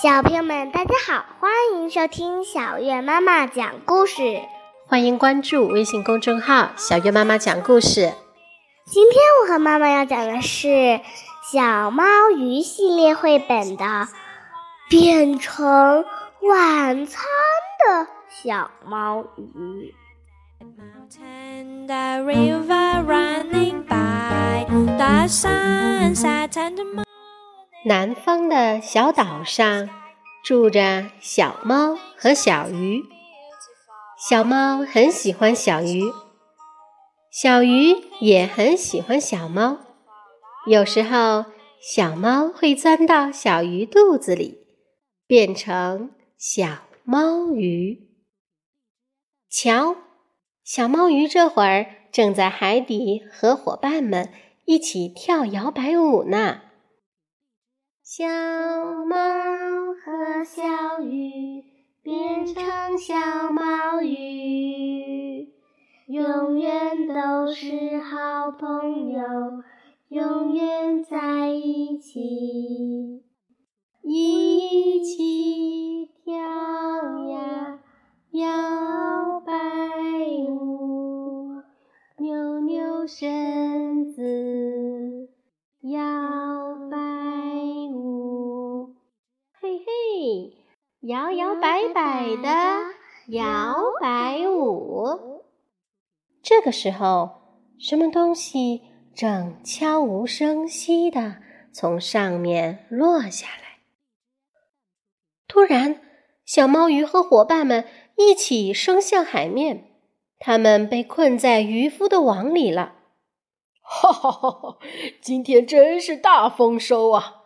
小朋友们，大家好，欢迎收听小月妈妈讲故事。欢迎关注微信公众号“小月妈妈讲故事”。今天我和妈妈要讲的是《小猫鱼》系列绘本的《变成晚餐的小猫鱼》。南方的小岛上，住着小猫和小鱼。小猫很喜欢小鱼，小鱼也很喜欢小猫。有时候，小猫会钻到小鱼肚子里，变成小猫鱼。瞧，小猫鱼这会儿正在海底和伙伴们一起跳摇摆舞呢。小猫和小鱼变成小猫鱼，永远都是好朋友，永远在一起，一起。摇摇摆摆的摇摆舞，这个时候，什么东西正悄无声息的从上面落下来？突然，小猫鱼和伙伴们一起升向海面，他们被困在渔夫的网里了。哈哈哈哈哈！今天真是大丰收啊！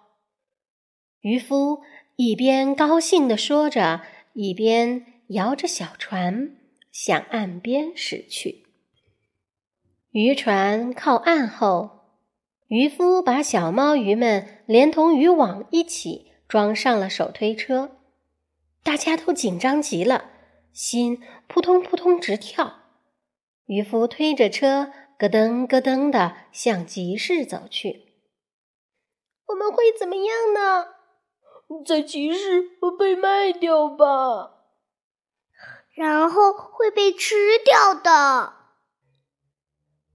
渔夫。一边高兴地说着，一边摇着小船向岸边驶去。渔船靠岸后，渔夫把小猫鱼们连同渔网一起装上了手推车，大家都紧张极了，心扑通扑通直跳。渔夫推着车咯噔咯噔的向集市走去。我们会怎么样呢？在集市被卖掉吧，然后会被吃掉的。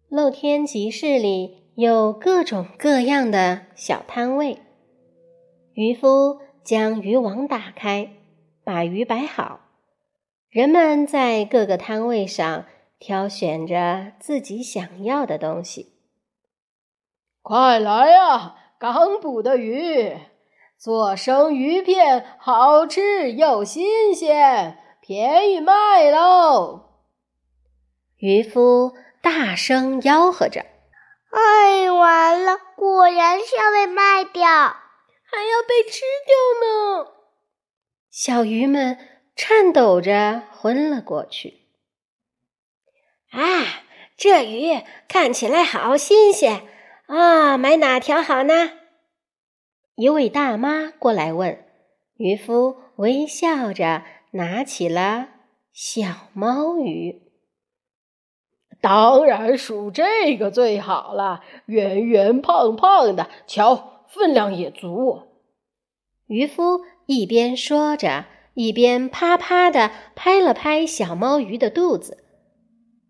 露天集市里有各种各样的小摊位，渔夫将渔网打开，把鱼摆好，人们在各个摊位上挑选着自己想要的东西。快来啊，刚捕的鱼！做生鱼片，好吃又新鲜，便宜卖喽！渔夫大声吆喝着。哎，完了！果然是要被卖掉，还要被吃掉呢！小鱼们颤抖着昏了过去。啊，这鱼看起来好新鲜啊，买哪条好呢？一位大妈过来问，渔夫微笑着拿起了小猫鱼，当然数这个最好了，圆圆胖胖的，瞧分量也足。渔夫一边说着，一边啪啪的拍了拍小猫鱼的肚子，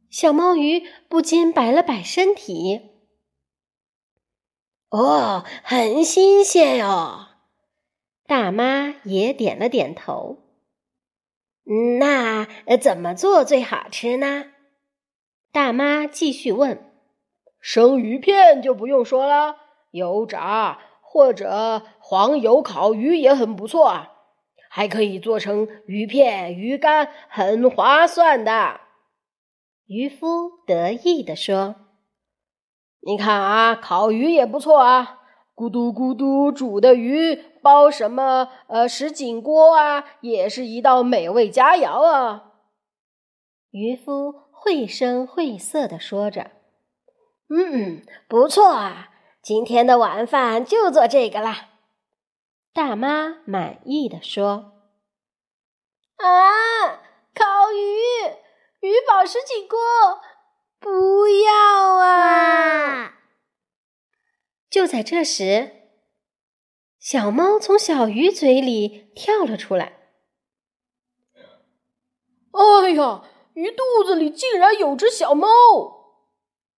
小猫鱼不禁摆了摆身体。哦，很新鲜哟！大妈也点了点头。那怎么做最好吃呢？大妈继续问。生鱼片就不用说了，油炸或者黄油烤鱼也很不错，还可以做成鱼片、鱼干，很划算的。渔夫得意地说。你看啊，烤鱼也不错啊，咕嘟咕嘟煮的鱼，包什么呃什锦锅啊，也是一道美味佳肴啊。渔夫绘声绘色地说着，“嗯，不错啊，今天的晚饭就做这个啦。”大妈满意的说，“啊，烤鱼，鱼宝石井锅，不要。”就在这时，小猫从小鱼嘴里跳了出来。哎呀，鱼肚子里竟然有只小猫！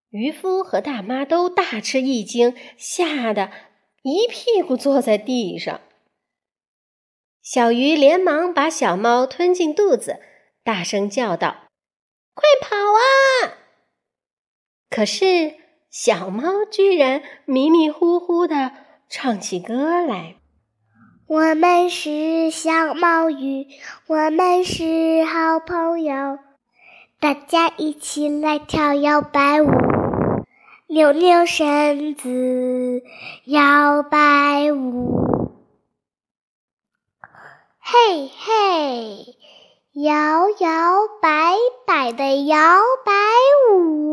渔夫和大妈都大吃一惊，吓得一屁股坐在地上。小鱼连忙把小猫吞进肚子，大声叫道：“快跑啊！”可是……小猫居然迷迷糊糊地唱起歌来。我们是小猫鱼，我们是好朋友，大家一起来跳摇摆舞，扭扭身子，摇摆舞，嘿嘿，摇摇摆摆的摇摆舞。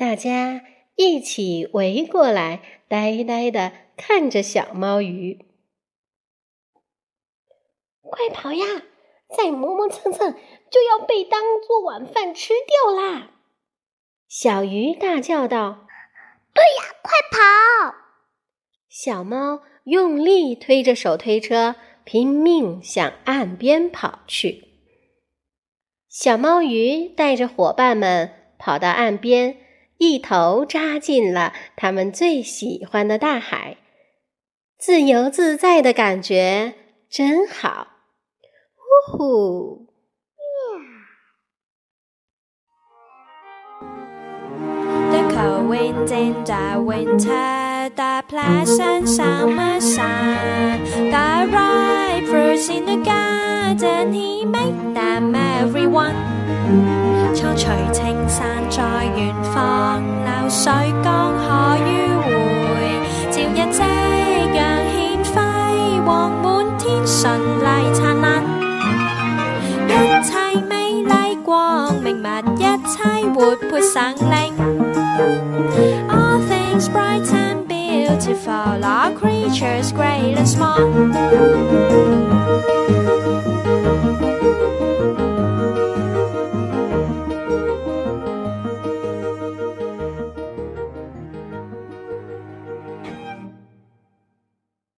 大家一起围过来，呆呆的看着小猫鱼。快跑呀！再磨磨蹭蹭，就要被当做晚饭吃掉啦！小鱼大叫道：“对呀，快跑！”小猫用力推着手推车，拼命向岸边跑去。小猫鱼带着伙伴们跑到岸边。一头扎进了他们最喜欢的大海，自由自在的感觉真好。呼呼，Yeah。苍除青山在远方，流水江河迂回，照日夕阳显辉，煌满天顺丽灿烂，一切美丽光明物，一切活泼生灵。All things bright and beautiful, all creatures great and small.